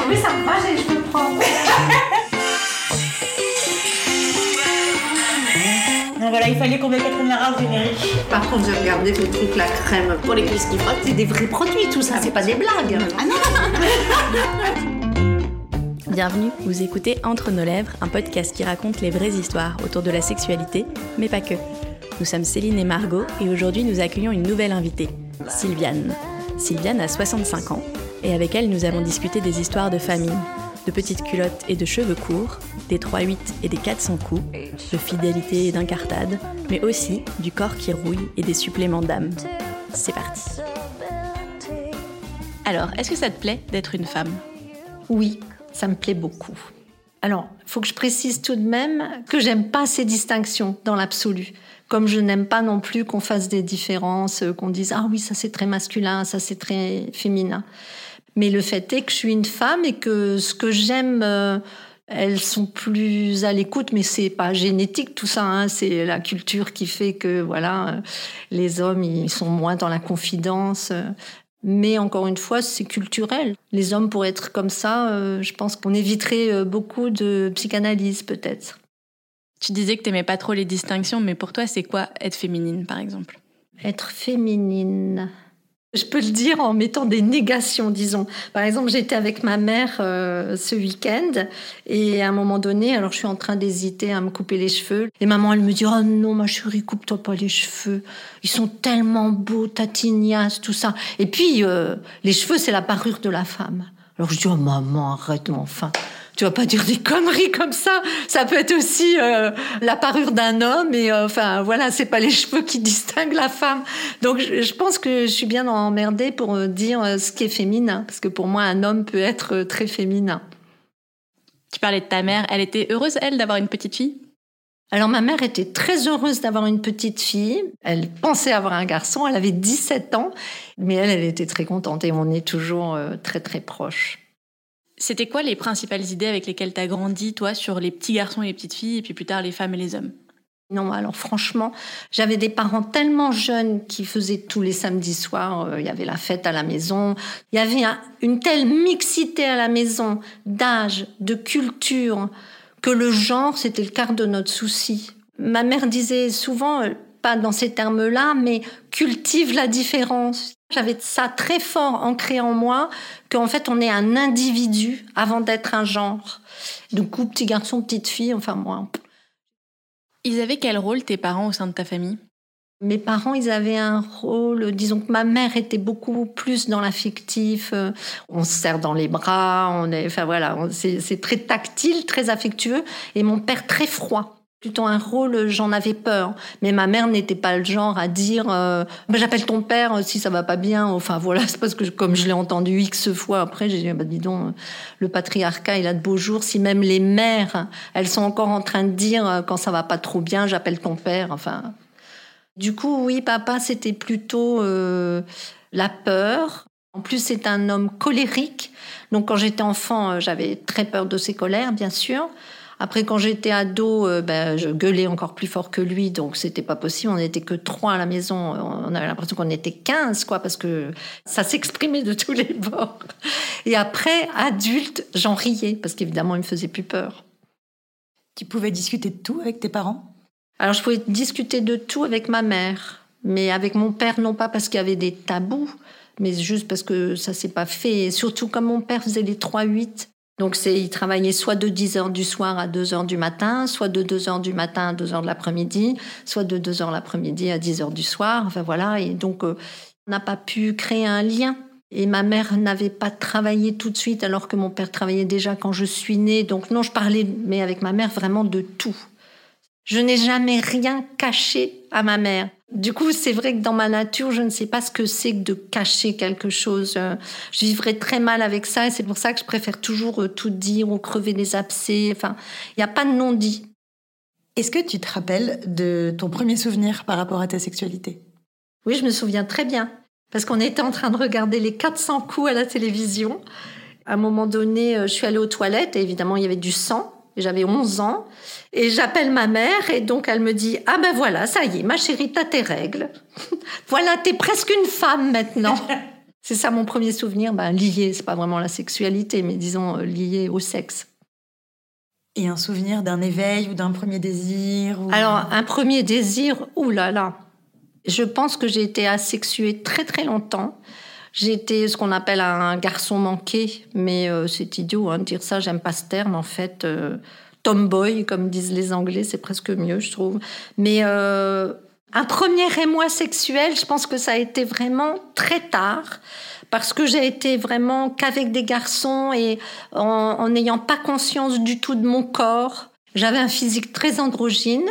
Ah oui, ça me va, je peux prendre. Donc voilà, il fallait qu'on mette la première au générique. Par contre, j'ai regardé le truc, la crème pour les cuisses qui frottent, c'est des vrais produits tout ça, c'est pas des blagues. Ah non Bienvenue, vous écoutez Entre nos lèvres, un podcast qui raconte les vraies histoires autour de la sexualité, mais pas que. Nous sommes Céline et Margot et aujourd'hui nous accueillons une nouvelle invitée, Sylviane. Sylviane a 65 ans et avec elle nous avons discuté des histoires de famille, de petites culottes et de cheveux courts, des 3-8 et des 400 coups, de fidélité et d'incartade, mais aussi du corps qui rouille et des suppléments d'âme. C'est parti. Alors, est-ce que ça te plaît d'être une femme? Oui, ça me plaît beaucoup. Alors, il faut que je précise tout de même que j'aime pas ces distinctions dans l'absolu. Comme je n'aime pas non plus qu'on fasse des différences, euh, qu'on dise ah oui ça c'est très masculin, ça c'est très féminin. Mais le fait est que je suis une femme et que ce que j'aime, euh, elles sont plus à l'écoute, mais c'est pas génétique tout ça. Hein, c'est la culture qui fait que voilà, euh, les hommes ils sont moins dans la confidence. Mais encore une fois, c'est culturel. Les hommes, pour être comme ça, je pense qu'on éviterait beaucoup de psychanalyse peut-être. Tu disais que t'aimais pas trop les distinctions, mais pour toi, c'est quoi être féminine, par exemple? Être féminine. Je peux le dire en mettant des négations, disons. Par exemple, j'étais avec ma mère euh, ce week-end et à un moment donné, alors je suis en train d'hésiter à me couper les cheveux. Et maman, elle me dit Oh non, ma chérie, coupe-toi pas les cheveux. Ils sont tellement beaux, tatignas, tout ça. Et puis, euh, les cheveux, c'est la parure de la femme. Alors je dis Oh maman, arrête, enfin tu vas pas dire des conneries comme ça. Ça peut être aussi euh, la parure d'un homme et euh, enfin voilà, c'est pas les cheveux qui distinguent la femme. Donc je, pense que je suis bien emmerdée pour euh, dire ce qui est féminin parce que pour moi un homme peut être très féminin. Tu parlais de ta mère, elle était heureuse elle d'avoir une petite fille? Alors ma mère était très heureuse d'avoir une petite fille. Elle pensait avoir un garçon. Elle avait 17 ans, mais elle, elle était très contente et on est toujours très très proches. C'était quoi les principales idées avec lesquelles tu as grandi, toi, sur les petits garçons et les petites filles, et puis plus tard les femmes et les hommes? Non, alors franchement, j'avais des parents tellement jeunes qui faisaient tous les samedis soirs, euh, il y avait la fête à la maison, il y avait une telle mixité à la maison d'âge, de culture, que le genre, c'était le quart de notre souci. Ma mère disait souvent, euh, pas dans ces termes-là, mais cultive la différence. J'avais ça très fort ancré en moi, qu'en fait on est un individu avant d'être un genre. Du coup, petit garçon, petite fille, enfin moi. Ils avaient quel rôle tes parents au sein de ta famille? Mes parents, ils avaient un rôle, disons que ma mère était beaucoup plus dans l'affectif. Euh, on se serre dans les bras, on est, enfin voilà, c'est très tactile, très affectueux. Et mon père très froid plutôt un rôle, j'en avais peur. Mais ma mère n'était pas le genre à dire euh, bah, j'appelle ton père euh, si ça va pas bien. Enfin voilà, c'est parce que comme je l'ai entendu X fois après, j'ai dit bah, dis donc, le patriarcat il a de beaux jours. Si même les mères, elles sont encore en train de dire euh, quand ça va pas trop bien, j'appelle ton père. Enfin, du coup oui, papa c'était plutôt la peur. En plus c'est un homme colérique. Donc quand j'étais enfant, j'avais très peur de ses colères, bien sûr. Après, quand j'étais ado, ben, je gueulais encore plus fort que lui, donc c'était pas possible. On n'était que trois à la maison. On avait l'impression qu'on était quinze, quoi, parce que ça s'exprimait de tous les bords. Et après, adulte, j'en riais, parce qu'évidemment, il me faisait plus peur. Tu pouvais discuter de tout avec tes parents? Alors, je pouvais discuter de tout avec ma mère, mais avec mon père, non pas parce qu'il y avait des tabous, mais juste parce que ça s'est pas fait. Et surtout, comme mon père faisait les 3-8, donc, c'est, il travaillait soit de 10 heures du soir à 2 heures du matin, soit de 2 heures du matin à 2 heures de l'après-midi, soit de 2 heures l'après-midi à 10 heures du soir. Enfin, voilà. Et donc, euh, on n'a pas pu créer un lien. Et ma mère n'avait pas travaillé tout de suite, alors que mon père travaillait déjà quand je suis née. Donc, non, je parlais, mais avec ma mère, vraiment de tout. Je n'ai jamais rien caché à ma mère. Du coup, c'est vrai que dans ma nature, je ne sais pas ce que c'est que de cacher quelque chose. Euh, je vivrais très mal avec ça et c'est pour ça que je préfère toujours euh, tout dire ou crever des abcès. Enfin, il n'y a pas de non-dit. Est-ce que tu te rappelles de ton premier souvenir par rapport à ta sexualité? Oui, je me souviens très bien. Parce qu'on était en train de regarder les 400 coups à la télévision. À un moment donné, euh, je suis allée aux toilettes et évidemment, il y avait du sang. J'avais 11 ans. Et j'appelle ma mère et donc elle me dit Ah ben voilà, ça y est, ma chérie, t'as tes règles. voilà, t'es presque une femme maintenant. C'est ça mon premier souvenir, ben, lié, c'est pas vraiment la sexualité, mais disons euh, lié au sexe. Et un souvenir d'un éveil ou d'un premier désir Alors, un premier désir, oulala. Là là. Je pense que j'ai été asexuée très très longtemps. J'étais ce qu'on appelle un garçon manqué, mais euh, c'est idiot hein, de dire ça, j'aime pas ce terme en fait. Euh, tomboy, comme disent les Anglais, c'est presque mieux, je trouve. Mais euh, un premier émoi sexuel, je pense que ça a été vraiment très tard, parce que j'ai été vraiment qu'avec des garçons et en n'ayant pas conscience du tout de mon corps. J'avais un physique très androgyne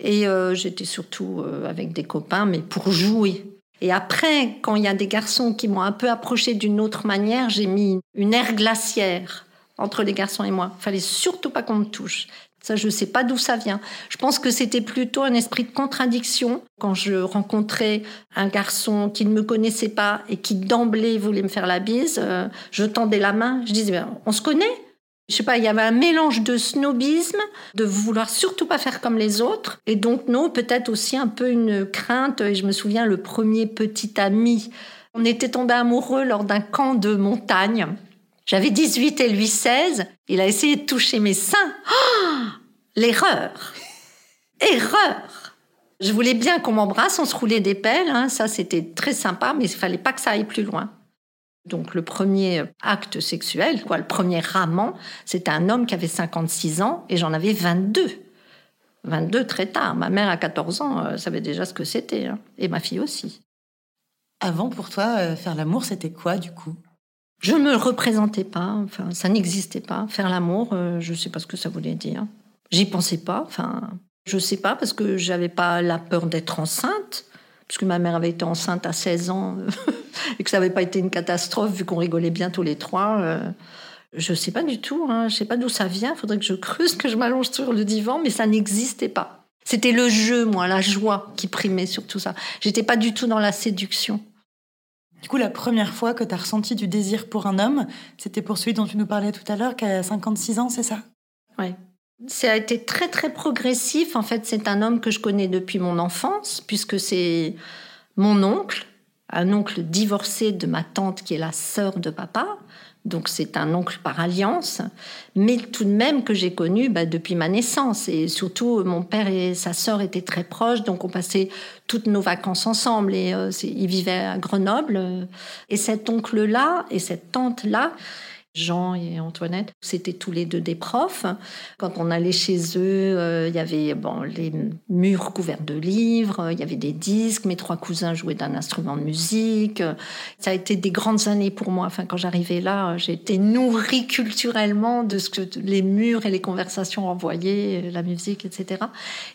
et j'étais surtout avec des copains, mais pour jouer. Et après, quand il y a des garçons qui m'ont un peu approché d'une autre manière, j'ai mis une ère glaciaire entre les garçons et moi. Il fallait surtout pas qu'on me touche. Ça, je ne sais pas d'où ça vient. Je pense que c'était plutôt un esprit de contradiction. Quand je rencontrais un garçon qui ne me connaissait pas et qui d'emblée voulait me faire la bise, euh, je tendais la main, je disais, on se connaît je sais pas, il y avait un mélange de snobisme, de vouloir surtout pas faire comme les autres, et donc non, peut-être aussi un peu une crainte. Et je me souviens le premier petit ami, on était tombé amoureux lors d'un camp de montagne. J'avais 18 et lui 16. Il a essayé de toucher mes seins. Oh L'erreur Erreur Je voulais bien qu'on m'embrasse, on se roulait des pelles, hein. ça c'était très sympa, mais il fallait pas que ça aille plus loin. Donc le premier acte sexuel, quoi, le premier amant, c'était un homme qui avait 56 ans et j'en avais 22. 22 très tard. Ma mère à 14 ans euh, savait déjà ce que c'était, hein. et ma fille aussi. Avant, pour toi, euh, faire l'amour, c'était quoi du coup? Je ne me représentais pas, enfin, ça n'existait pas. Faire l'amour, euh, je ne sais pas ce que ça voulait dire. J'y pensais pas, enfin, je ne sais pas, parce que j'avais pas la peur d'être enceinte puisque ma mère avait été enceinte à 16 ans et que ça n'avait pas été une catastrophe vu qu'on rigolait bien tous les trois. Euh, je ne sais pas du tout, hein, je ne sais pas d'où ça vient, il faudrait que je creuse, que je m'allonge sur le divan, mais ça n'existait pas. C'était le jeu, moi, la joie qui primait sur tout ça. J'étais pas du tout dans la séduction. Du coup, la première fois que tu as ressenti du désir pour un homme, c'était pour celui dont tu nous parlais tout à l'heure, qui a 56 ans, c'est ça? Oui. Ça a été très très progressif. En fait, c'est un homme que je connais depuis mon enfance, puisque c'est mon oncle, un oncle divorcé de ma tante qui est la sœur de papa. Donc c'est un oncle par alliance, mais tout de même que j'ai connu bah, depuis ma naissance. Et surtout, mon père et sa sœur étaient très proches, donc on passait toutes nos vacances ensemble. Et euh, ils vivaient à Grenoble. Et cet oncle-là et cette tante-là, Jean et Antoinette, c'était tous les deux des profs. Quand on allait chez eux, euh, il y avait bon, les murs couverts de livres, il y avait des disques, mes trois cousins jouaient d'un instrument de musique. Ça a été des grandes années pour moi. Enfin, quand j'arrivais là, été nourrie culturellement de ce que les murs et les conversations envoyaient, la musique, etc.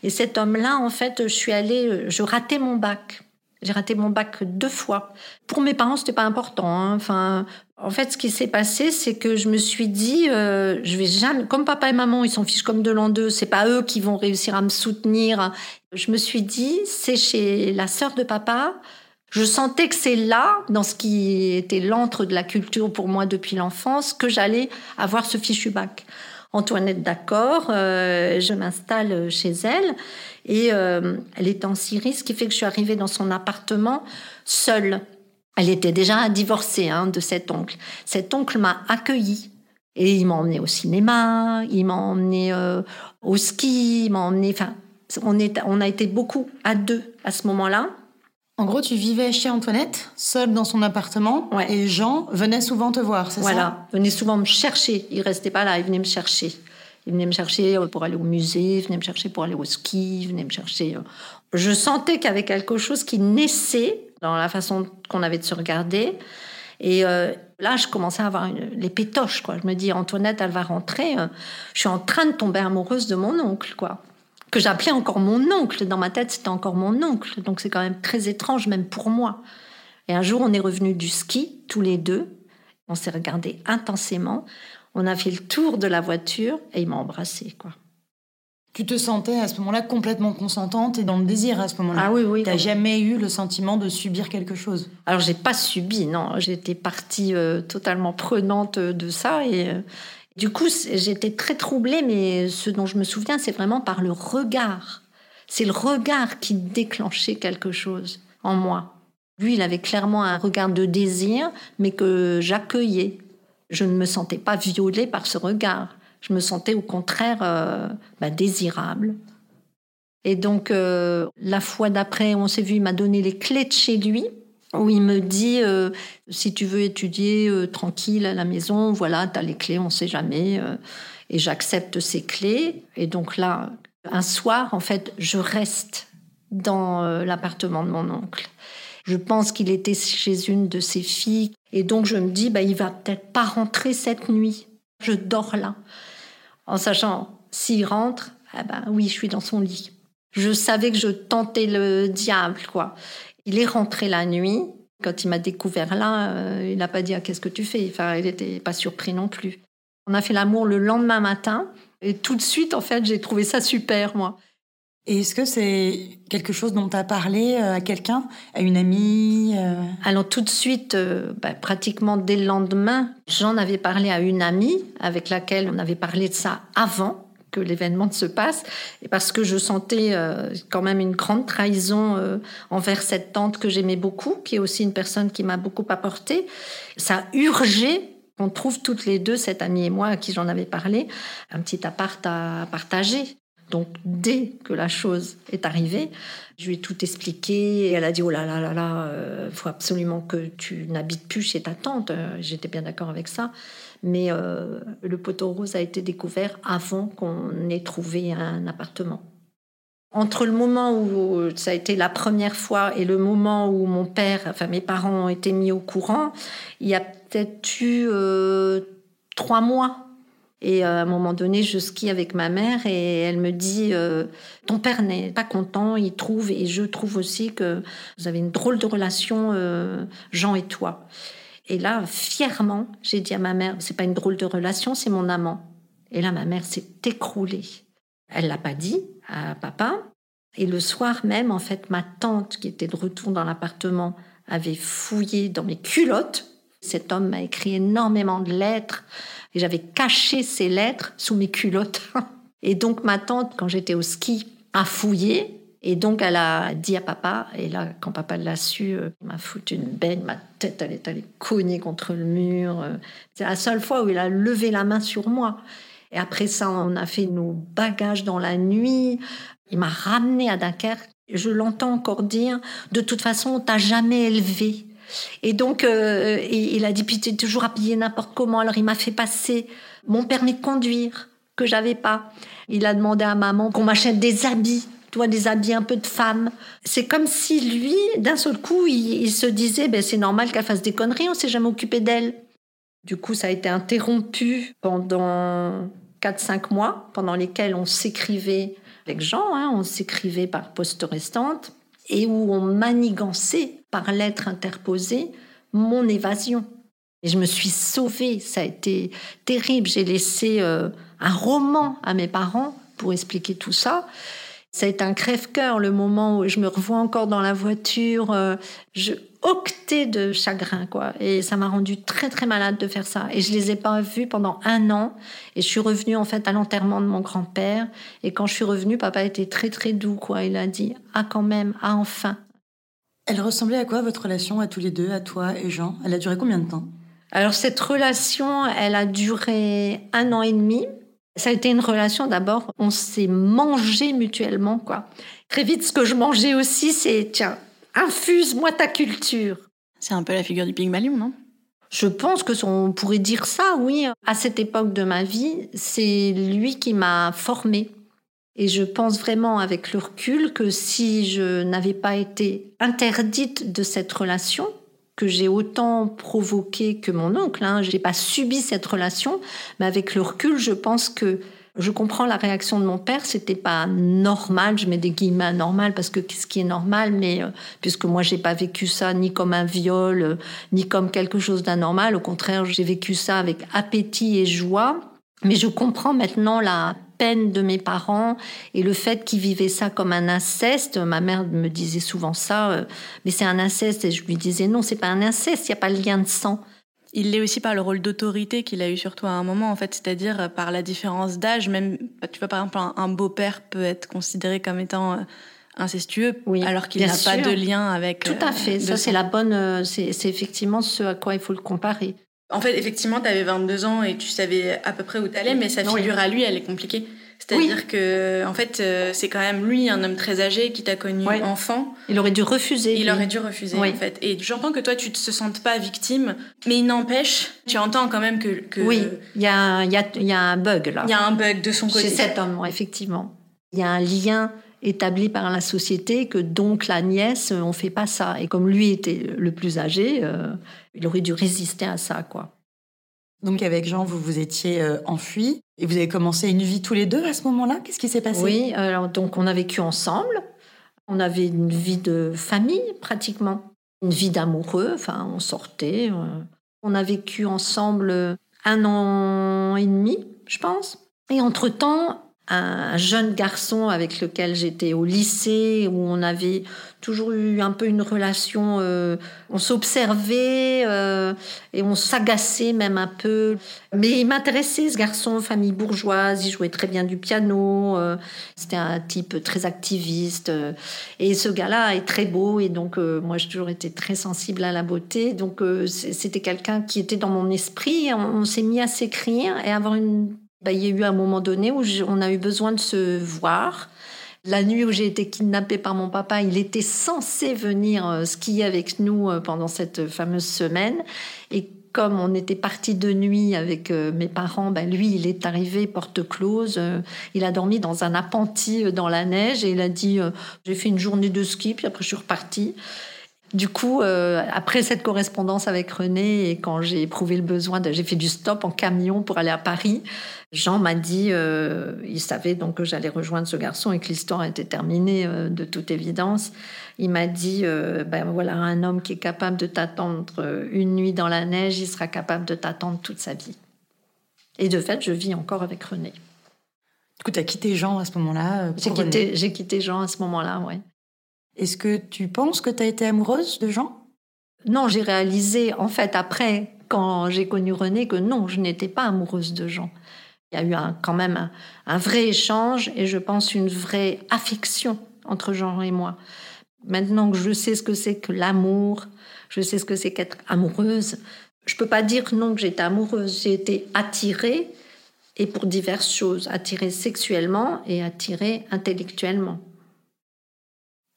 Et cet homme-là, en fait, je suis allée, je ratais mon bac. J'ai raté mon bac deux fois. Pour mes parents, c'était pas important. Hein. Enfin, en fait, ce qui s'est passé, c'est que je me suis dit, euh, je vais jamais, comme papa et maman, ils s'en fichent comme de l'an deux. C'est pas eux qui vont réussir à me soutenir. Je me suis dit, c'est chez la sœur de papa. Je sentais que c'est là, dans ce qui était l'antre de la culture pour moi depuis l'enfance, que j'allais avoir ce fichu bac. Antoinette d'accord, euh, je m'installe chez elle et euh, elle est en Syrie, ce qui fait que je suis arrivée dans son appartement seule. Elle était déjà divorcée hein, de cet oncle. Cet oncle m'a accueillie et il m'a emmené au cinéma, il m'a emmené euh, au ski, il m'a emmené. Enfin, on, est, on a été beaucoup à deux à ce moment-là. En gros, tu vivais chez Antoinette, seule dans son appartement, et Jean venait souvent te voir, c'est ça? Voilà, venait souvent me chercher. Il restait pas là, il venait me chercher. Il venait me chercher pour aller au musée, il venait me chercher pour aller au ski, il venait me chercher. Euh. Je sentais qu'il y avait quelque chose qui naissait dans la façon qu'on avait de se regarder. Et euh, là, je commençais à avoir les pétoches, quoi. Je me dis, Antoinette, elle va rentrer. Euh, je suis en train de tomber amoureuse de mon oncle, quoi que j'appelais encore mon oncle. Dans ma tête, c'était encore mon oncle. Donc c'est quand même très étrange, même pour moi. Et un jour, on est revenu du ski, tous les deux. On s'est regardé intensément. On a fait le tour de la voiture et il m'a embrassée, quoi. Tu te sentais à ce moment-là complètement consentante et dans le désir à ce moment-là. Ah oui, oui. Tu n'as jamais eu le sentiment de subir quelque chose? Alors, j'ai pas subi, non. J'étais partie euh, totalement prenante de ça et, euh, du coup, j'étais très troublée, mais ce dont je me souviens, c'est vraiment par le regard. C'est le regard qui déclenchait quelque chose en moi. Lui, il avait clairement un regard de désir, mais que j'accueillais. Je ne me sentais pas violée par ce regard. Je me sentais au contraire euh, bah, désirable. Et donc, euh, la fois d'après, on s'est vu, il m'a donné les clés de chez lui, où il me dit euh, si tu veux étudier tranquille à la maison, voilà, tu as les clés, on ne sait jamais. et j'accepte ces clés. Et donc là, un soir, en fait, je reste dans l'appartement de mon oncle. Je pense qu'il était chez une de ses filles. Et donc, je me dis, bah, il va peut-être pas rentrer cette nuit. Je dors là. En sachant, s'il rentre, ah bah, oui, je suis dans son lit. Je savais que je tentais le diable, quoi. Il est rentré la nuit. Quand il m'a découvert là, euh, il n'a pas dit ah, qu'est-ce que tu fais? Enfin, il n'était pas surpris non plus. On a fait l'amour le lendemain matin. Et tout de suite, en fait, j'ai trouvé ça super, moi. Et est-ce que c'est quelque chose dont tu as parlé euh, à quelqu'un, à une amie euh? Alors tout de suite, euh, bah, pratiquement dès le lendemain, j'en avais parlé à une amie avec laquelle on avait parlé de ça avant que l'événement se passe, et parce que je sentais quand même une grande trahison envers cette tante que j'aimais beaucoup, qui est aussi une personne qui m'a beaucoup apporté. Ça urgeait qu'on trouve toutes les deux, cette amie et moi, à qui j'en avais parlé, un petit appart à partager. Donc dès que la chose est arrivée, je lui ai tout expliqué et elle a dit oh là là là là, euh, faut absolument que tu n'habites plus chez ta tante. Euh, j'étais bien d'accord avec ça, mais euh, le poteau rose a été découvert avant qu'on ait trouvé un appartement. Entre le moment où ça a été la première fois et le moment où mon père, enfin mes parents ont été mis au courant, il y a peut-être eu trois mois et euh, à un moment donné, je skie avec ma mère et elle me dit euh, Ton père n'est pas content, il trouve, et je trouve aussi que vous avez une drôle de relation, euh, Jean et toi. Et là, fièrement, j'ai dit à ma mère C'est pas une drôle de relation, c'est mon amant. Et là, ma mère s'est écroulée. Elle l'a pas dit à papa. Et le soir même, en fait, ma tante, qui était de retour dans l'appartement, avait fouillé dans mes culottes. Cet homme m'a écrit énormément de lettres et j'avais caché ces lettres sous mes culottes. Et donc ma tante, quand j'étais au ski, a fouillé. Et donc elle a dit à papa, et là, quand papa l'a su, euh, il m'a foutu une baigne, ma tête, elle est allée cogner contre le mur. Euh. C'est la seule fois où il a levé la main sur moi. Et après ça, on a fait nos bagages dans la nuit. Il m'a ramené à Dunkerque. Je l'entends encore dire, de toute façon, on t'a jamais élevé. Et donc, euh, il a dit, puis tu es toujours habillé n'importe comment. Alors, il m'a fait passer mon permis de conduire que j'avais pas. Il a demandé à maman qu'on m'achète des habits, toi, des habits un peu de femme. C'est comme si lui, d'un seul coup, il, se disait, ben, c'est normal qu'elle fasse des conneries, on s'est jamais occupé d'elle. Du coup, ça a été interrompu pendant 4-5 mois, pendant lesquels on s'écrivait avec Jean, hein, on s'écrivait par poste restante et où on manigançait par lettre interposée mon évasion. Et je me suis sauvée, ça a été terrible. J'ai laissé euh, un roman à mes parents pour expliquer tout ça. Ça a été un crève-cœur le moment où je me revois encore dans la voiture. Euh, je octais de chagrin, quoi. Et ça m'a rendu très, très malade de faire ça. Et je les ai pas vus pendant un an. Et je suis revenue, en fait, à l'enterrement de mon grand-père. Et quand je suis revenue, papa était très, très doux, quoi. Il a dit, ah, quand même, ah, enfin. Elle ressemblait à quoi, votre relation à tous les deux, à toi et Jean? Elle a duré combien de temps? Alors, cette relation, elle a duré un an et demi. Ça a été une relation d'abord, on s'est mangé mutuellement, quoi. Très vite, ce que je mangeais aussi, c'est tiens, infuse-moi ta culture. C'est un peu la figure du Pygmalion, non? Je pense que on pourrait dire ça, oui. À cette époque de ma vie, c'est lui qui m'a formée. Et je pense vraiment avec le recul que si je n'avais pas été interdite de cette relation, que j'ai autant provoqué que mon oncle. Hein. Je n'ai pas subi cette relation, mais avec le recul, je pense que je comprends la réaction de mon père. C'était pas normal. Je mets des guillemets normal parce que qu'est-ce qui est normal, mais euh, puisque moi j'ai pas vécu ça ni comme un viol, euh, ni comme quelque chose d'anormal. Au contraire, j'ai vécu ça avec appétit et joie. Mais je comprends maintenant la peine de mes parents et le fait qu'ils vivaient ça comme un inceste. Ma mère me disait souvent ça, euh, mais c'est un inceste. Et je lui disais non, c'est pas un inceste, il n'y a pas le lien de sang. Il l'est aussi par le rôle d'autorité qu'il a eu sur toi à un moment, en fait, c'est-à-dire euh, par la différence d'âge. Même, bah, tu vois, par exemple, un, beau-père peut être considéré comme étant euh, incestueux, Oui, alors qu'il n'a pas de lien avec. Tout à euh, fait. Ça, c'est la bonne. euh, C'est effectivement ce à quoi il faut le comparer. En fait, effectivement, tu avais 22 ans et tu savais à peu près où tu allais, mais sa Oui. figure à lui, elle est compliquée. C'est-à-dire que, en fait, euh, c'est quand même lui, un homme très âgé, qui t'a connu Ouais. enfant. Il aurait dû refuser. Il lui. aurait dû refuser, Oui. en fait. Et j'entends que toi, tu ne te sentes pas victime, mais il n'empêche, tu entends quand même que. que Oui, il y, a y, a, y a un bug là. Il y a un bug de son côté. Chez cet homme, effectivement. Il y a un lien établi par la société que donc la nièce, euh, on fait pas ça. Et comme lui était le plus âgé, euh, il aurait dû résister à ça, quoi. Donc avec Jean, vous vous étiez euh, enfuis et vous avez commencé une vie tous les deux à ce moment-là? Qu'est-ce qui s'est passé? Oui, alors donc on a vécu ensemble. On avait une vie de famille pratiquement, une vie d'amoureux. Enfin, on sortait. euh. On a vécu ensemble euh, un an et demi, je pense. Et entre-temps, un jeune garçon avec lequel j'étais au lycée, où on avait toujours eu un peu une relation, euh, on s'observait euh, et on s'agaçait même un peu. Mais il m'intéressait ce garçon, famille bourgeoise, il jouait très bien du piano, euh, c'était un type très activiste. euh, et ce gars-là est très beau et donc euh, moi j'ai toujours été très sensible à la beauté. Donc euh, c'était quelqu'un qui était dans mon esprit. On, on s'est mis à s'écrire et avoir une... bah, il y a eu un moment donné où on a eu besoin de se voir. La nuit où j'ai été kidnappée par mon papa, il était censé venir euh, skier avec nous euh, pendant cette fameuse semaine. Et comme on était parti de nuit avec euh, mes parents, ben lui, il est arrivé porte close. euh, il a dormi dans un appentis euh, dans la neige et il a dit euh, J'ai fait une journée de ski, puis après je suis repartie. Du coup, euh, après cette correspondance avec René et quand j'ai éprouvé le besoin, de, j'ai fait du stop en camion pour aller à Paris. Jean m'a dit, euh, il savait donc que j'allais rejoindre ce garçon et que l'histoire était terminée euh, de toute évidence. Il m'a dit, ben voilà, un homme qui est capable de t'attendre une nuit dans la neige, il sera capable de t'attendre toute sa vie. Et de fait, je vis encore avec René. Du coup, tu as quitté Jean à ce moment-là. J'ai quitté, j'ai quitté Jean à ce moment-là, ouais. Est-ce que tu penses que tu as été amoureuse de Jean? Non, j'ai réalisé, en fait, après, quand j'ai connu René, que non, je n'étais pas amoureuse de Jean. Il y a eu quand même un, un vrai échange et je pense une vraie affection entre Jean et moi. Maintenant que je sais ce que c'est que l'amour, je sais ce que c'est qu'être amoureuse, je peux pas dire non que j'étais amoureuse. J'ai été attirée et pour diverses choses, attirée sexuellement et attirée intellectuellement.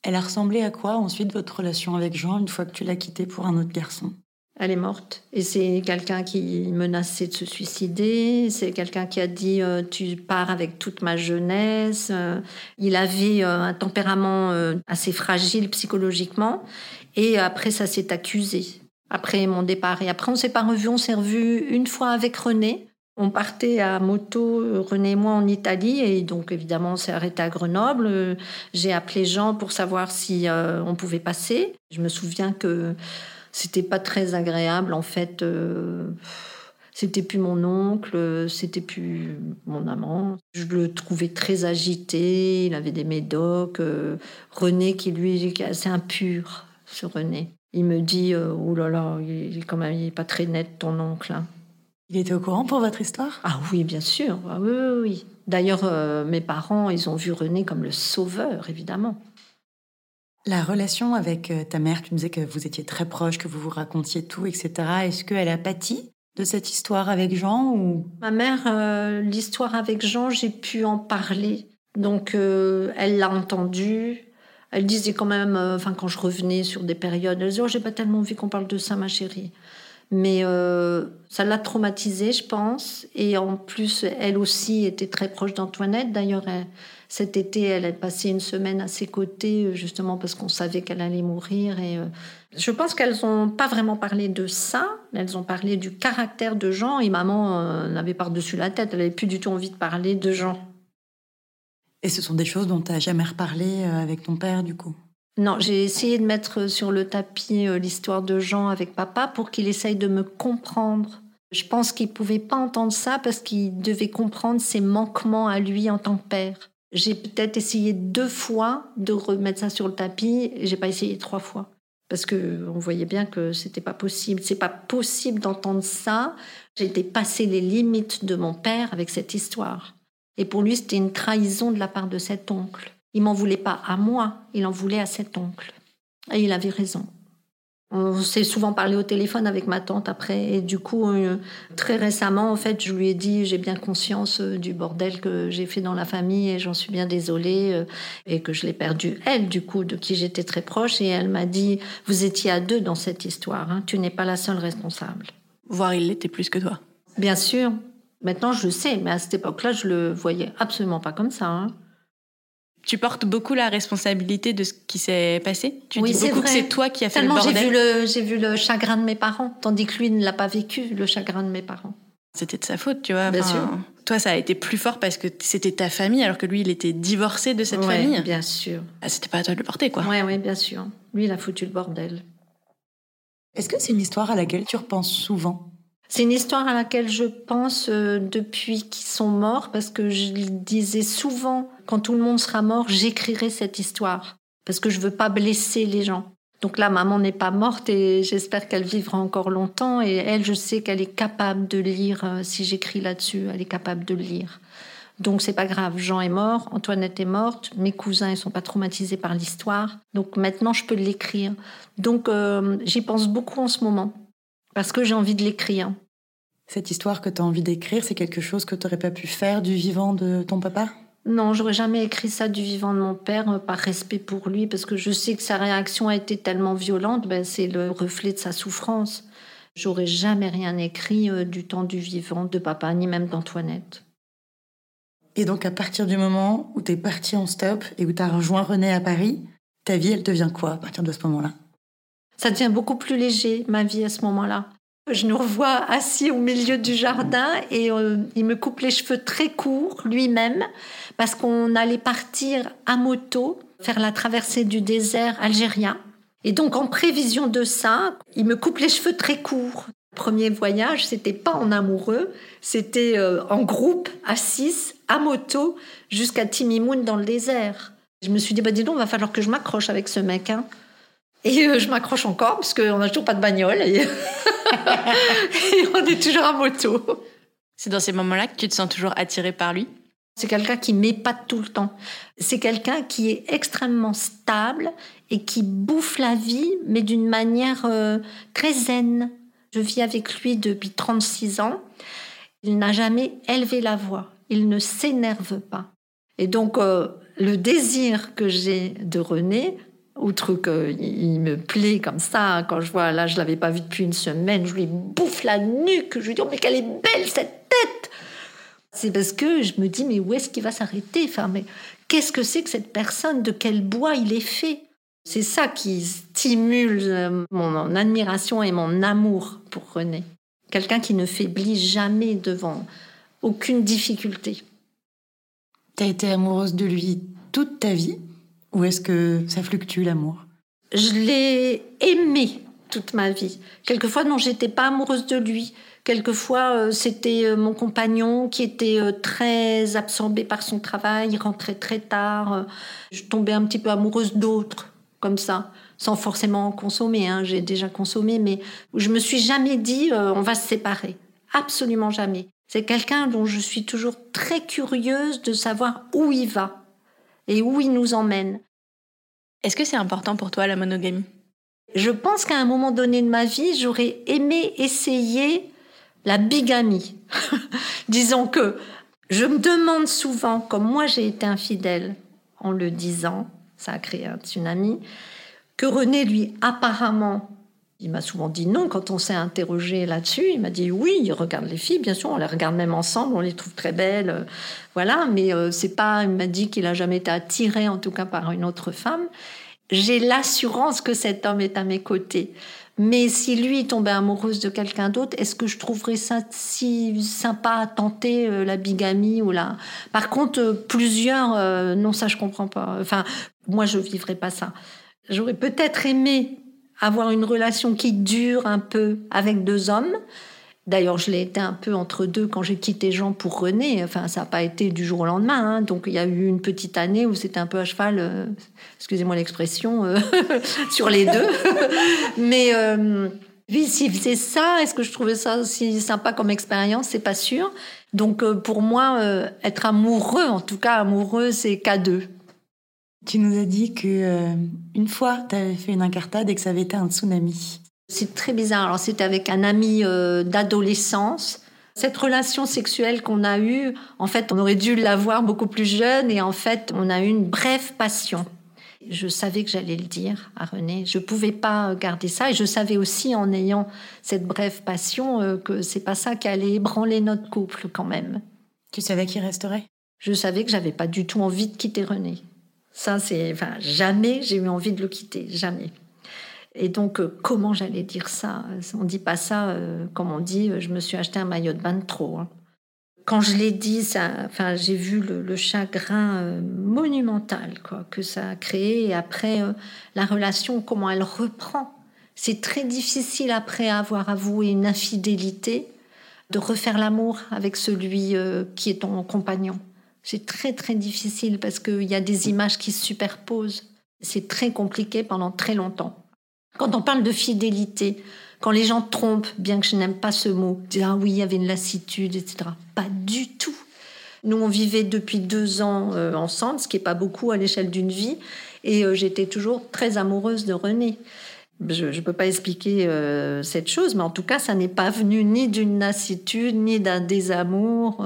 Elle a ressemblé à quoi ensuite votre relation avec Jean une fois que tu l'as quitté pour un autre garçon? Elle est morte. Et c'est quelqu'un qui menaçait de se suicider. C'est quelqu'un qui a dit euh, Tu pars avec toute ma jeunesse. Euh, il avait euh, un tempérament assez fragile psychologiquement. Et après, ça s'est accusé. Après mon départ. Et après, on s'est pas revus. On s'est revus une fois avec René. On partait à moto, René et moi, en Italie. Et donc, évidemment, on s'est arrêté à Grenoble. J'ai appelé Jean pour savoir si euh, on pouvait passer. Je me souviens que c'était pas très agréable en fait. euh, c'était plus mon oncle, c'était plus mon amant. Je le trouvais très agité, il avait des médocs. euh, René qui lui est assez impur, ce René. Il me dit euh, oh là là, il quand même pas très net ton oncle. hein. Il était au courant pour votre histoire? Ah oui, bien sûr. Ah oui, oui, oui. D'ailleurs, euh, mes parents, ils ont vu René comme le sauveur, évidemment. La relation avec euh, ta mère, tu nous disais que vous étiez très proches, que vous vous racontiez tout, etc. Est-ce qu'elle a pâti de cette histoire avec Jean ou? Ma mère, euh, l'histoire avec Jean, j'ai pu en parler. Donc, euh, elle l'a entendu. Elle disait quand même, euh, enfin, quand je revenais sur des périodes, elle disait Oh, j'ai pas tellement envie qu'on parle de ça, ma chérie. Mais euh, ça l'a traumatisée, je pense. Et en plus, elle aussi était très proche d'Antoinette. D'ailleurs, cet été, elle a passé une semaine à ses côtés, justement parce qu'on savait qu'elle allait mourir. Et euh, je pense qu'elles n'ont pas vraiment parlé de ça. Elles ont parlé du caractère de Jean. Et maman euh, n'avait par-dessus la tête. Elle n'avait plus du tout envie de parler de Jean. Et ce sont des choses dont tu n'as jamais reparlé euh, avec ton père, du coup? Non, j'ai essayé de mettre sur le tapis euh, l'histoire de Jean avec papa pour qu'il essaye de me comprendre. Je pense qu'il pouvait pas entendre ça parce qu'il devait comprendre ses manquements à lui en tant que père. J'ai peut-être essayé deux fois de remettre ça sur le tapis et j'ai pas essayé trois fois parce que on voyait bien que c'était pas possible. C'est pas possible d'entendre ça. J'ai dépassé les limites de mon père avec cette histoire. Et pour lui, c'était une trahison de la part de cet oncle. Il m'en voulait pas à moi, il en voulait à cet oncle. Et il avait raison. On s'est souvent parlé au téléphone avec ma tante après. Et du coup, euh, très récemment, en fait, je lui ai dit j'ai bien conscience euh, du bordel que j'ai fait dans la famille et j'en suis bien désolée. Euh, et que je l'ai perdu, elle, du coup, de qui j'étais très proche. Et elle m'a dit vous étiez à deux dans cette histoire. Hein. tu n'es pas la seule responsable. Voire il l'était plus que toi. Bien sûr. Maintenant, je le sais. Mais à cette époque-là, je le voyais absolument pas comme ça. Hein. Tu portes beaucoup la responsabilité de ce qui s'est passé. Tu oui, dis beaucoup que c'est toi qui as fait le bordel. J'ai vu le, j'ai vu le chagrin de mes parents, tandis que lui ne l'a pas vécu, le chagrin de mes parents. C'était de sa faute, tu vois. Bien sûr. Toi, ça a été plus fort parce que c'était ta famille, alors que lui, il était divorcé de cette ouais, famille. bien sûr. Ah, c'était pas à toi de le porter, quoi. Oui, oui, bien sûr. Lui, il a foutu le bordel. Est-ce que c'est une histoire à laquelle tu repenses souvent? C'est une histoire à laquelle je pense euh, depuis qu'ils sont morts, parce que je disais souvent, quand tout le monde sera mort, j'écrirai cette histoire, parce que je veux pas blesser les gens. Donc là, maman n'est pas morte et j'espère qu'elle vivra encore longtemps. Et elle, je sais qu'elle est capable de lire. Euh, si j'écris là-dessus, elle est capable de lire. Donc c'est pas grave. Jean est mort, Antoinette est morte, mes cousins ils sont pas traumatisés par l'histoire. Donc maintenant je peux l'écrire. Donc euh, j'y pense beaucoup en ce moment parce que j'ai envie de l'écrire. Cette histoire que tu as envie d'écrire, c'est quelque chose que tu n'aurais pas pu faire du vivant de ton papa? Non, j'aurais jamais écrit ça du vivant de mon père euh, par respect pour lui, parce que je sais que sa réaction a été tellement violente, ben, c'est le reflet de sa souffrance. J'aurais jamais rien écrit euh, du temps du vivant de papa, ni même d'Antoinette. Et donc à partir du moment où tu es parti en stop et où tu as rejoint René à Paris, ta vie, elle devient quoi à partir de ce moment-là? Ça devient beaucoup plus léger, ma vie, à ce moment-là. Je nous revois assis au milieu du jardin et euh, il me coupe les cheveux très courts, lui-même, parce qu'on allait partir à moto, faire la traversée du désert algérien. Et donc, en prévision de ça, il me coupe les cheveux très courts. Premier voyage, c'était pas en amoureux, c'était euh, en groupe, à six, à moto, jusqu'à Timimoun dans le désert. Je me suis dit, bah dis donc, va falloir que je m'accroche avec ce mec. Hein. Et euh, je m'accroche encore parce qu'on n'a toujours pas de bagnole et... on est toujours à moto. C'est dans ces moments-là que tu te sens toujours attirée par lui? C'est quelqu'un qui m'épate tout le temps. C'est quelqu'un qui est extrêmement stable et qui bouffe la vie, mais d'une manière euh, très zen. Je vis avec lui depuis 36 ans. Il n'a jamais élevé la voix. Il ne s'énerve pas. Et donc, euh, le désir que j'ai de René, outre qu'il me plaît comme ça, quand je vois, là, je l'avais pas vu depuis une semaine, je lui bouffe la nuque, je lui dis, oh, mais qu'elle est belle cette tête! C'est parce que je me dis, mais où est-ce qu'il va s'arrêter? Enfin, mais qu'est-ce que c'est que cette personne? De quel bois il est fait? C'est ça qui stimule euh, mon admiration et mon amour pour René. Quelqu'un qui ne faiblit jamais devant aucune difficulté. Tu as été amoureuse de lui toute ta vie? Ou est-ce que ça fluctue l'amour? Je l'ai aimé toute ma vie. Quelquefois, non, j'étais pas amoureuse de lui. Quelquefois, euh, c'était euh, mon compagnon qui était euh, très absorbé par son travail, il rentrait très tard. Je tombais un petit peu amoureuse d'autres, comme ça, sans forcément consommer. Hein. J'ai déjà consommé, mais je me suis jamais dit on va se séparer. Absolument jamais. C'est quelqu'un dont je suis toujours très curieuse de savoir où il va et où il nous emmène. Est-ce que c'est important pour toi la monogamie? Je pense qu'à un moment donné de ma vie, j'aurais aimé essayer la bigamie. Disons que je me demande souvent, comme moi j'ai été infidèle en le disant, ça a créé un tsunami, que René, lui, apparemment, il m'a souvent dit non quand on s'est interrogé là-dessus. Il m'a dit oui, il regarde les filles, bien sûr, on les regarde même ensemble, on les trouve très belles, euh, voilà. Mais euh, c'est pas, il m'a dit qu'il a jamais été attiré, en tout cas, par une autre femme. J'ai l'assurance que cet homme est à mes côtés. Mais si lui tombait amoureuse de quelqu'un d'autre, est-ce que je trouverais ça si sympa à tenter euh, la bigamie ou la Par contre, plusieurs, non, ça je comprends pas. Enfin, moi je vivrais pas ça. J'aurais peut-être aimé avoir une relation qui dure un peu avec deux hommes. D'ailleurs, je l'ai été un peu entre deux quand j'ai quitté Jean pour René. Enfin, ça n'a pas été du jour au lendemain. Hein. Donc, il y a eu une petite année où c'était un peu à cheval, euh, excusez-moi l'expression, euh, sur les deux. Mais euh, s'il faisait ça, est-ce que je trouvais ça aussi sympa comme expérience? C'est pas sûr. Donc, pour moi, être amoureux, en tout cas amoureux, c'est qu'à deux. Tu nous as dit que euh, une fois, tu avais fait une incartade et que ça avait été un tsunami. C'est très bizarre. Alors, c'était avec un ami euh, d'adolescence. Cette relation sexuelle qu'on a eue, en fait, on aurait dû l'avoir beaucoup plus jeune et en fait, on a eu une brève passion. Je savais que j'allais le dire à René. Je pouvais pas garder ça et je savais aussi en ayant cette brève passion euh, que c'est pas ça qui allait ébranler notre couple quand même. Tu savais qu'il resterait? Je savais que j'avais pas du tout envie de quitter René. Ça, c'est, enfin, jamais j'ai eu envie de le quitter, jamais. Et donc, euh, comment j'allais dire ça? On dit pas ça euh, comme on dit. Je me suis acheté un maillot de bain de trop. Hein. Quand je l'ai dit, ça, enfin, j'ai vu le, chagrin euh, monumental quoi, que ça a créé. Et après, la relation, comment elle reprend. C'est très difficile après avoir avoué une infidélité de refaire l'amour avec celui qui est ton compagnon. C'est très très difficile parce qu'il y a des images qui se superposent. C'est très compliqué pendant très longtemps. Quand on parle de fidélité, quand les gens trompent, bien que je n'aime pas ce mot, dire ah oui, il y avait une lassitude, etc. Pas du tout. Nous, on vivait depuis deux ans euh, ensemble, ce qui n'est pas beaucoup à l'échelle d'une vie, et euh, j'étais toujours très amoureuse de René. Je ne peux pas expliquer euh, cette chose, mais en tout cas, ça n'est pas venu ni d'une lassitude, ni d'un désamour.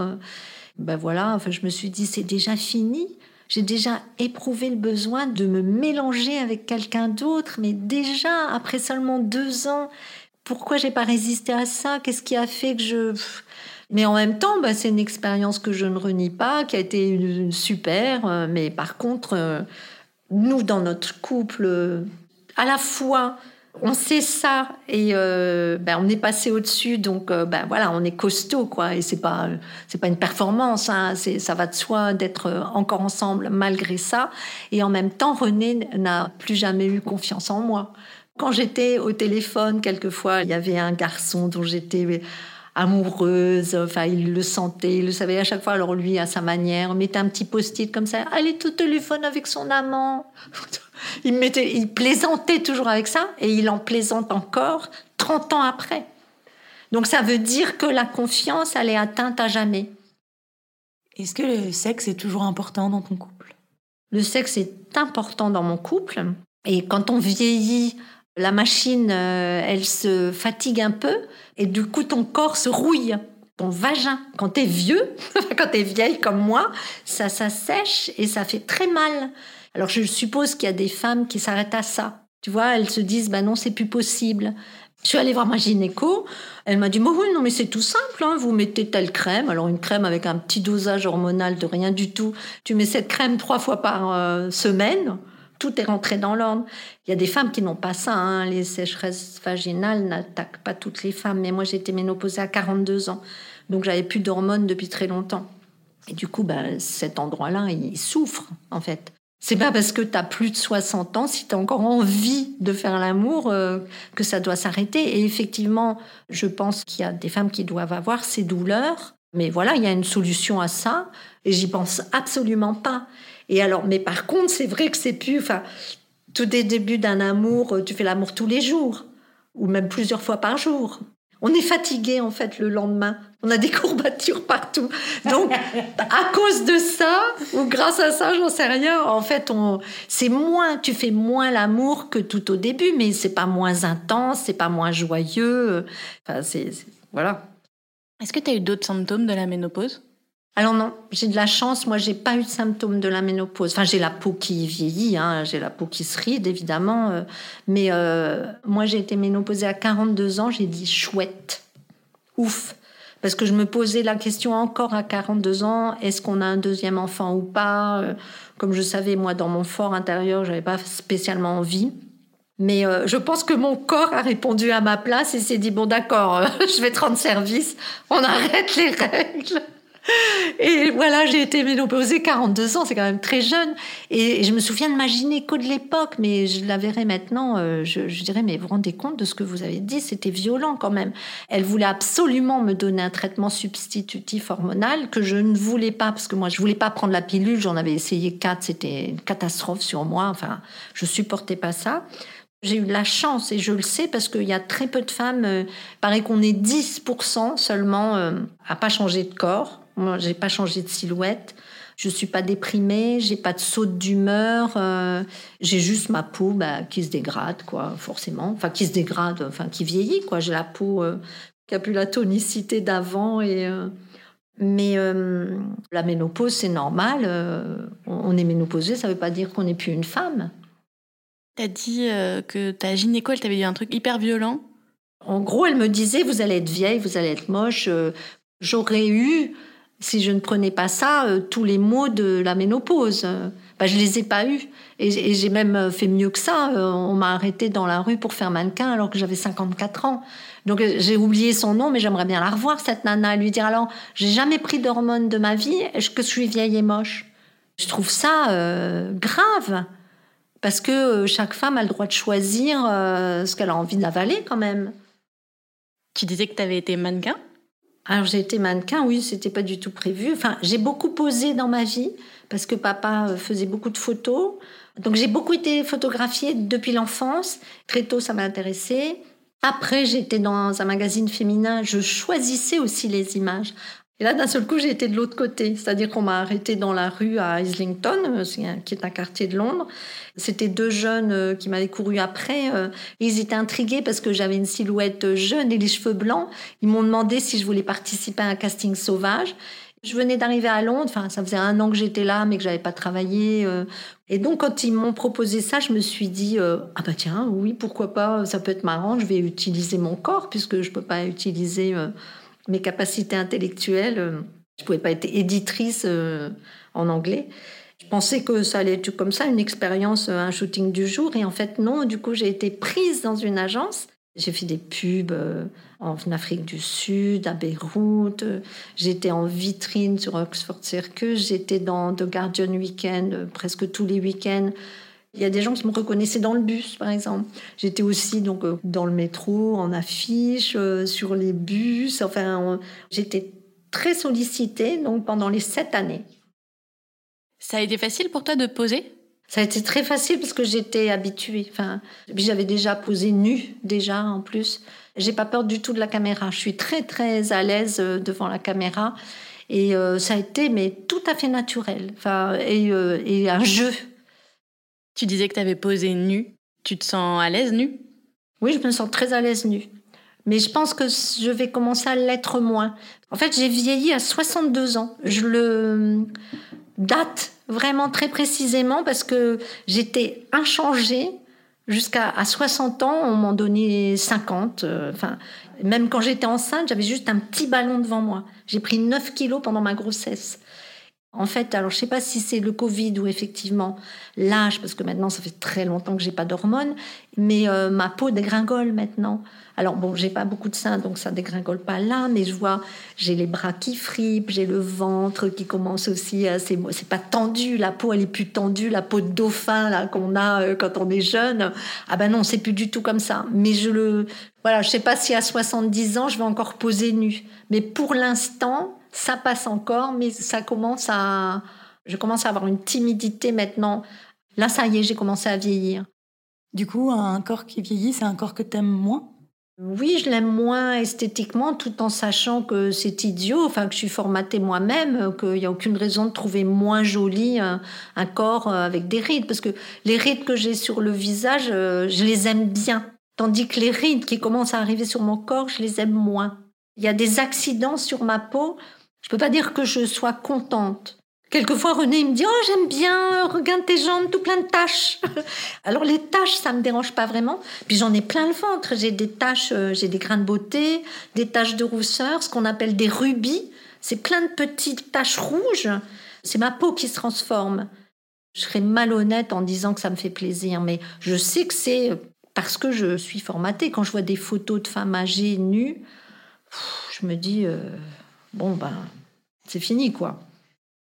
Ben voilà, enfin, je me suis dit, c'est déjà fini. J'ai déjà éprouvé le besoin de me mélanger avec quelqu'un d'autre, mais déjà, après seulement deux ans, pourquoi j'ai pas résisté à ça? Qu'est-ce qui a fait que je... Mais en même temps, bah, c'est une expérience que je ne renie pas, qui a été super. Euh, mais par contre, euh, nous, dans notre couple, euh, à la fois on sait ça et euh, ben, on est passé au-dessus, donc euh, ben, voilà, on est costaud, quoi. Et c'est pas, c'est pas une performance, hein, c'est, ça va de soi d'être encore ensemble malgré ça. Et en même temps, René n'a plus jamais eu confiance en moi. Quand j'étais au téléphone, quelquefois, il y avait un garçon dont j'étais amoureuse, enfin il le sentait, il le savait à chaque fois, alors lui à sa manière, mettait un petit post-it comme ça, elle est au téléphone avec son amant. il, mettait, il plaisantait toujours avec ça et il en plaisante encore 30 ans après. Donc ça veut dire que la confiance, elle est atteinte à jamais. Est-ce que le sexe est toujours important dans ton couple? Le sexe est important dans mon couple. Et quand on vieillit, la machine, euh, elle se fatigue un peu et du coup ton corps se rouille. Ton vagin, quand t'es vieux, quand t'es vieille comme moi, ça s'assèche et ça fait très mal. Alors je suppose qu'il y a des femmes qui s'arrêtent à ça. Tu vois, elles se disent, bah non, c'est plus possible. Je suis allée voir ma gynéco. Elle m'a dit, bah oui, non, mais c'est tout simple. Hein. Vous mettez telle crème. Alors, une crème avec un petit dosage hormonal de rien du tout. Tu mets cette crème trois fois par euh, semaine. Tout est rentré dans l'ordre. Il y a des femmes qui n'ont pas ça. Hein. Les sécheresses vaginales n'attaquent pas toutes les femmes. Mais moi, j'ai été ménopausée à 42 ans. Donc, j'avais plus d'hormones depuis très longtemps. Et du coup, bah, cet endroit-là, il souffre, en fait. C'est pas parce que tu as plus de 60 ans, si tu as encore envie de faire l'amour, euh, que ça doit s'arrêter. Et effectivement, je pense qu'il y a des femmes qui doivent avoir ces douleurs. Mais voilà, il y a une solution à ça. Et j'y pense absolument pas. Et alors, mais par contre, c'est vrai que c'est plus. Enfin, tout des débuts d'un amour, tu fais l'amour tous les jours, ou même plusieurs fois par jour. On est fatigué en fait le lendemain. On a des courbatures partout. Donc à cause de ça ou grâce à ça, j'en sais rien. En fait, on c'est moins tu fais moins l'amour que tout au début, mais c'est pas moins intense, c'est pas moins joyeux. Enfin, c'est voilà. Est-ce que tu as eu d'autres symptômes de la ménopause? Alors non, j'ai de la chance. Moi, j'ai pas eu de symptômes de la ménopause. Enfin, j'ai la peau qui vieillit, hein, j'ai la peau qui se ride, évidemment. Euh, mais euh, moi, j'ai été ménopausée à 42 ans. J'ai dit chouette, ouf, parce que je me posais la question encore à 42 ans est-ce qu'on a un deuxième enfant ou pas euh, Comme je savais, moi, dans mon fort intérieur, j'avais pas spécialement envie. Mais je pense que mon corps a répondu à ma place et s'est dit bon d'accord, je vais te rendre service, on arrête les règles. Et voilà, j'ai été ménopausée 42 ans, c'est quand même très jeune. Et je me souviens de ma gynéco de l'époque, mais je la verrai maintenant, euh, je, dirais, mais vous vous rendez compte de ce que vous avez dit C'était violent quand même. Elle voulait absolument me donner un traitement substitutif hormonal que je ne voulais pas, parce que moi, je voulais pas prendre la pilule, j'en avais essayé quatre, c'était une catastrophe sur moi, enfin, je supportais pas ça. J'ai eu de la chance et je le sais parce qu'il y a très peu de femmes, euh, paraît qu'on est 10% seulement euh, à pas changer de corps. Moi, j'ai pas changé de silhouette. Je suis pas déprimée, j'ai pas de saute d'humeur, euh, j'ai juste ma peau bah, qui se dégrade, quoi, forcément. Enfin, qui se dégrade, enfin, qui vieillit, quoi. J'ai la peau euh, qui a plus la tonicité d'avant et. Euh, mais la ménopause, c'est normal. on est ménopausé, ça veut pas dire qu'on n'est plus une femme. T'as dit que ta gynéco, elle t'avait dit un truc hyper violent? En gros, elle me disait, vous allez être vieille, vous allez être moche. J'aurais eu si je ne prenais pas ça, euh, tous les maux de la ménopause. Euh, bah, je les ai pas eus. Et, j'ai même euh, fait mieux que ça. on m'a arrêté dans la rue pour faire mannequin alors que j'avais 54 ans. Donc j'ai oublié son nom, mais j'aimerais bien la revoir, cette nana, et lui dire alors, j'ai jamais pris d'hormones de ma vie, est-ce que je suis vieille et moche? Je trouve ça grave. Parce que chaque femme a le droit de choisir ce qu'elle a envie d'avaler quand même. Tu disais que tu avais été mannequin? Alors j'ai été mannequin, oui, c'était pas du tout prévu. Enfin, j'ai beaucoup posé dans ma vie parce que papa euh, faisait beaucoup de photos. Donc j'ai beaucoup été photographiée depuis l'enfance. Très tôt, ça m'a intéressée. Après, j'étais dans un magazine féminin. Je choisissais aussi les images. Et là, d'un seul coup, j'ai été de l'autre côté. C'est-à-dire qu'on m'a arrêté dans la rue à Islington, euh, qui est un quartier de Londres. C'était deux jeunes euh, qui m'avaient couru après. Euh, ils étaient intrigués parce que j'avais une silhouette jeune et les cheveux blancs. Ils m'ont demandé si je voulais participer à un casting sauvage. Je venais d'arriver à Londres, enfin ça faisait un an que j'étais là, mais que j'avais pas travaillé. Et donc quand ils m'ont proposé ça, je me suis dit ah bah tiens oui pourquoi pas, ça peut être marrant. Je vais utiliser mon corps puisque je peux pas utiliser mes capacités intellectuelles. Euh, je pouvais pas être éditrice euh, en anglais. Je pensais que ça allait être comme ça, une expérience, euh, un shooting du jour. Et en fait, non. Du coup, j'ai été prise dans une agence. J'ai fait des pubs en Afrique du Sud, à Beyrouth. J'étais en vitrine sur Oxford Circus. J'étais dans The Guardian Weekend presque tous les week-ends. Il y a des gens qui me reconnaissaient dans le bus, par exemple. J'étais aussi donc euh, dans le métro, en affiche, euh, sur les bus. Enfin, j'étais très sollicitée donc pendant les sept années. Ça a été facile pour toi de poser? Ça a été très facile parce que j'étais habituée. Enfin, j'avais déjà posé nue déjà en plus. J'ai pas peur du tout de la caméra. Je suis très très à l'aise euh, devant la caméra et ça a été mais tout à fait naturel. Enfin et, et un jeu tu disais que tu avais posé nu. Tu te sens à l'aise nu? Oui, je me sens très à l'aise nu. Mais je pense que je vais commencer à l'être moins. En fait, j'ai vieilli à 62 ans. Je le date vraiment très précisément parce que j'étais inchangée jusqu'à à 60 ans. On m'en donnait 50. Euh, enfin, même quand j'étais enceinte, j'avais juste un petit ballon devant moi. J'ai pris 9 kilos pendant ma grossesse. En fait, alors je sais pas si c'est le Covid ou effectivement l'âge, parce que maintenant ça fait très longtemps que j'ai pas d'hormones, mais euh, ma peau dégringole maintenant. Alors bon, j'ai pas beaucoup de seins, donc ça dégringole pas là, mais je vois, j'ai les bras qui fripent, j'ai le ventre qui commence aussi à, c'est, pas tendu, la peau elle est plus tendue, la peau de dauphin là qu'on a euh, quand on est jeune. Ah ben non, c'est plus du tout comme ça. Mais je le, voilà, je sais pas si à 70 ans je vais encore poser nu, mais pour l'instant ça passe encore, mais ça commence à. Je commence à avoir une timidité maintenant. Là, ça y est, j'ai commencé à vieillir. Du coup, un corps qui vieillit, c'est un corps que t'aimes moins? Oui, je l'aime moins esthétiquement, tout en sachant que c'est idiot, enfin que je suis formatée moi-même, qu'il n'y a aucune raison de trouver moins joli un, corps avec des rides, parce que les rides que j'ai sur le visage, euh, je les aime bien, tandis que les rides qui commencent à arriver sur mon corps, je les aime moins. Il y a des accidents sur ma peau je peux pas dire que je sois contente. Quelquefois, René me dit Oh, j'aime bien, regarde tes jambes, tout plein de taches. Alors, les taches, ça me dérange pas vraiment. Puis j'en ai plein le ventre. J'ai des taches, euh, j'ai des grains de beauté, des taches de rousseur, ce qu'on appelle des rubis. C'est plein de petites taches rouges. C'est ma peau qui se transforme. Je serais malhonnête en disant que ça me fait plaisir, mais je sais que c'est parce que je suis formatée. Quand je vois des photos de femmes âgées nues, je me dis. Euh, bon, ben, c'est fini, quoi.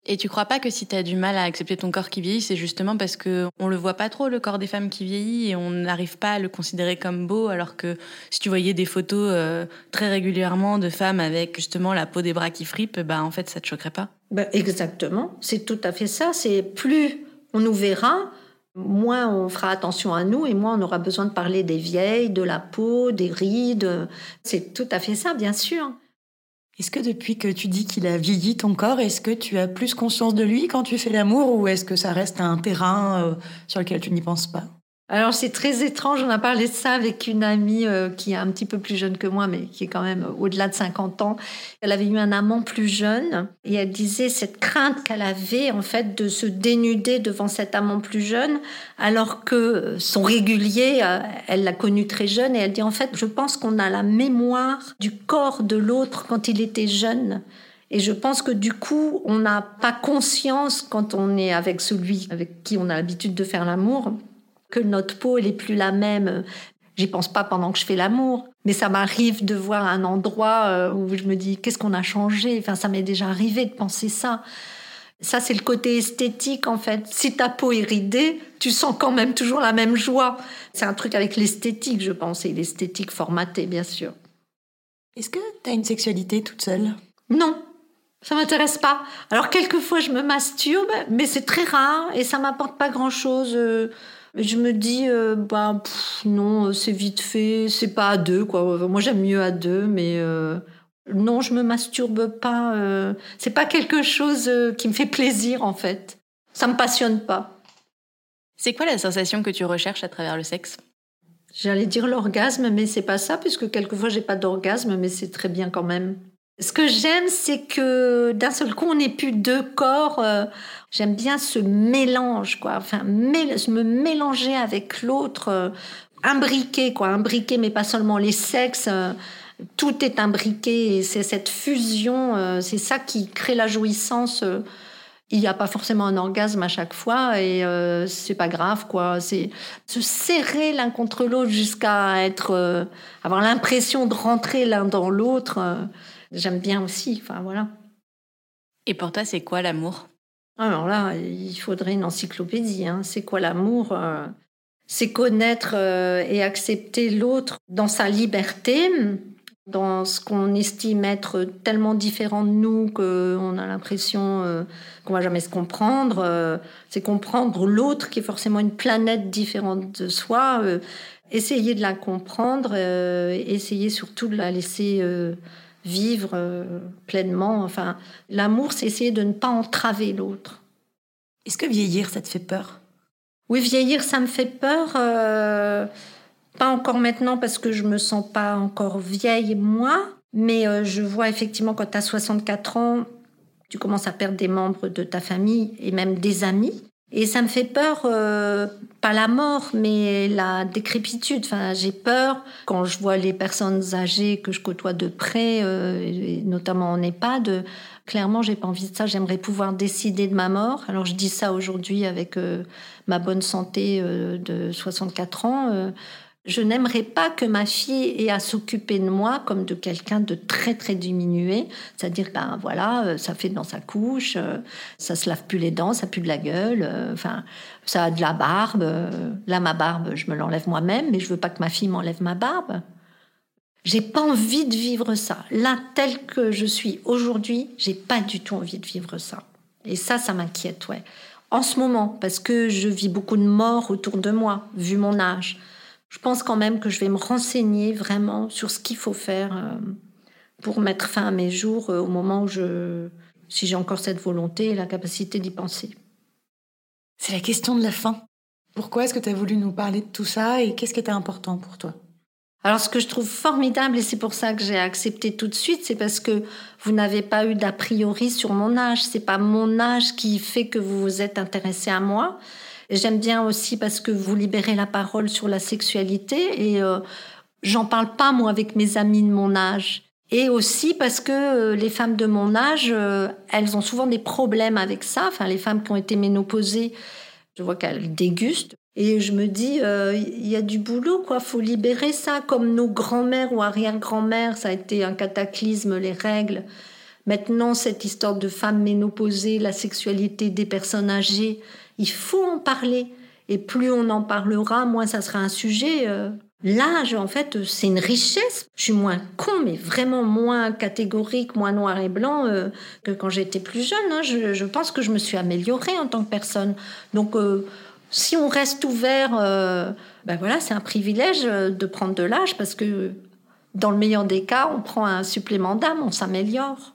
Et tu crois pas que si tu as du mal à accepter ton corps qui vieillit, c'est justement parce que on le voit pas trop le corps des femmes qui vieillit et on n'arrive pas à le considérer comme beau alors que si tu voyais des photos euh, très régulièrement de femmes avec justement la peau des bras qui fripent, bah en fait ça te choquerait pas? Ben exactement, c'est tout à fait ça, c'est plus on nous verra, moins on fera attention à nous et moins on aura besoin de parler des vieilles, de la peau, des rides, c'est tout à fait ça bien sûr. Est-ce que depuis que tu dis qu'il a vieilli ton corps, est-ce que tu as plus conscience de lui quand tu fais l'amour ou est-ce que ça reste un terrain euh, sur lequel tu n'y penses pas? Alors c'est très étrange, on a parlé de ça avec une amie euh, qui est un petit peu plus jeune que moi, mais qui est quand même au-delà de 50 ans. Elle avait eu un amant plus jeune et elle disait cette crainte qu'elle avait en fait de se dénuder devant cet amant plus jeune, alors que son régulier, euh, elle l'a connu très jeune et elle dit en fait je pense qu'on a la mémoire du corps de l'autre quand il était jeune. Et je pense que du coup, on n'a pas conscience quand on est avec celui avec qui on a l'habitude de faire l'amour que notre peau, elle est plus la même. J'y pense pas pendant que je fais l'amour, mais ça m'arrive de voir un endroit euh, où je me dis qu'est-ce qu'on a changé? Enfin, ça m'est déjà arrivé de penser ça. Ça, c'est le côté esthétique en fait. Si ta peau est ridée, tu sens quand même toujours la même joie. C'est un truc avec l'esthétique, je pense, et l'esthétique formatée, bien sûr. Est-ce que tu as une sexualité toute seule? Non, ça m'intéresse pas. Alors quelquefois je me masturbe, mais c'est très rare et ça m'apporte pas grand-chose. Euh, je me dis, euh, bah, non, c'est vite fait, c'est pas à deux, quoi. Moi, j'aime mieux à deux, mais euh, non, je me masturbe pas. Euh, c'est pas quelque chose qui me fait plaisir, en fait. Ça me passionne pas. C'est quoi la sensation que tu recherches à travers le sexe? J'allais dire l'orgasme, mais c'est pas ça, puisque quelquefois j'ai pas d'orgasme, mais c'est très bien quand même. Ce que j'aime, c'est que d'un seul coup, on n'est plus deux corps. Euh, j'aime bien ce mélange, quoi. Enfin, me mélanger avec l'autre, euh, imbriqué, quoi. Imbriqué, mais pas seulement les sexes. Euh, tout est imbriqué c'est cette fusion, c'est ça qui crée la jouissance. il n'y a pas forcément un orgasme à chaque fois et c'est pas grave, quoi. C'est se serrer l'un contre l'autre jusqu'à être, avoir l'impression de rentrer l'un dans l'autre j'aime bien aussi. Enfin, voilà. Et pour toi, c'est quoi l'amour? Alors là, il faudrait une encyclopédie. Hein. C'est quoi l'amour euh, C'est connaître euh, et accepter l'autre dans sa liberté, dans ce qu'on estime être tellement différent de nous qu'on a l'impression euh, qu'on va jamais se comprendre. c'est comprendre l'autre qui est forcément une planète différente de soi. essayer de la comprendre, essayer surtout de la laisser vivre euh, pleinement. Enfin, l'amour, c'est essayer de ne pas entraver l'autre. Est-ce que vieillir, ça te fait peur? Oui, vieillir, ça me fait peur. Euh, pas encore maintenant parce que je me sens pas encore vieille, moi. Mais euh, je vois effectivement quand tu as 64 ans, tu commences à perdre des membres de ta famille et même des amis. Et ça me fait peur, euh, pas la mort, mais la décrépitude. Enfin, j'ai peur quand je vois les personnes âgées que je côtoie de près, euh, notamment en EHPAD. Clairement, j'ai pas envie de ça. J'aimerais pouvoir décider de ma mort. Alors, je dis ça aujourd'hui avec euh, ma bonne santé de 64 ans je n'aimerais pas que ma fille ait à s'occuper de moi comme de quelqu'un de très très diminué. C'est-à-dire, ben voilà, euh, ça fait dans sa couche, euh, ça se lave plus les dents, ça pue de la gueule, euh, enfin, ça a de la barbe. Là, ma barbe, je me l'enlève moi-même, mais je veux pas que ma fille m'enlève ma barbe. J'ai pas envie de vivre ça. Là, tel que je suis aujourd'hui, j'ai pas du tout envie de vivre ça. Et ça, ça m'inquiète, ouais. En ce moment, parce que je vis beaucoup de morts autour de moi, vu mon âge je pense quand même que je vais me renseigner vraiment sur ce qu'il faut faire euh, pour mettre fin à mes jours euh, au moment où je, si j'ai encore cette volonté et la capacité d'y penser. C'est la question de la fin. Pourquoi est-ce que tu as voulu nous parler de tout ça et qu'est-ce qui était important pour toi? Alors, ce que je trouve formidable, et c'est pour ça que j'ai accepté tout de suite, c'est parce que vous n'avez pas eu d'a priori sur mon âge. C'est pas mon âge qui fait que vous vous êtes intéressé à moi. J'aime bien aussi parce que vous libérez la parole sur la sexualité et euh, j'en parle pas moi avec mes amis de mon âge. Et aussi parce que euh, les femmes de mon âge, euh, elles ont souvent des problèmes avec ça. Enfin, les femmes qui ont été ménopausées, je vois qu'elles dégustent. Et je me dis, il y a du boulot, quoi. Faut libérer ça, comme nos grands-mères ou arrière-grand-mères, ça a été un cataclysme, les règles. Maintenant, cette histoire de femmes ménopausées, la sexualité des personnes âgées, il faut en parler. Et plus on en parlera, moins ça sera un sujet. Euh. L'âge, en fait, c'est une richesse. Je suis moins con, mais vraiment moins catégorique, moins noir et blanc euh, que quand j'étais plus jeune. Hein. Je, pense que je me suis améliorée en tant que personne. Donc, euh, si on reste ouvert, ben voilà, c'est un privilège de prendre de l'âge parce que dans le meilleur des cas, on prend un supplément d'âme, on s'améliore.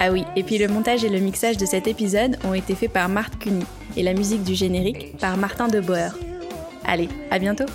Ah oui, et puis le montage et le mixage de cet épisode ont été faits par Marthe Cuny et la musique du générique par Martin de Boer. Allez, à bientôt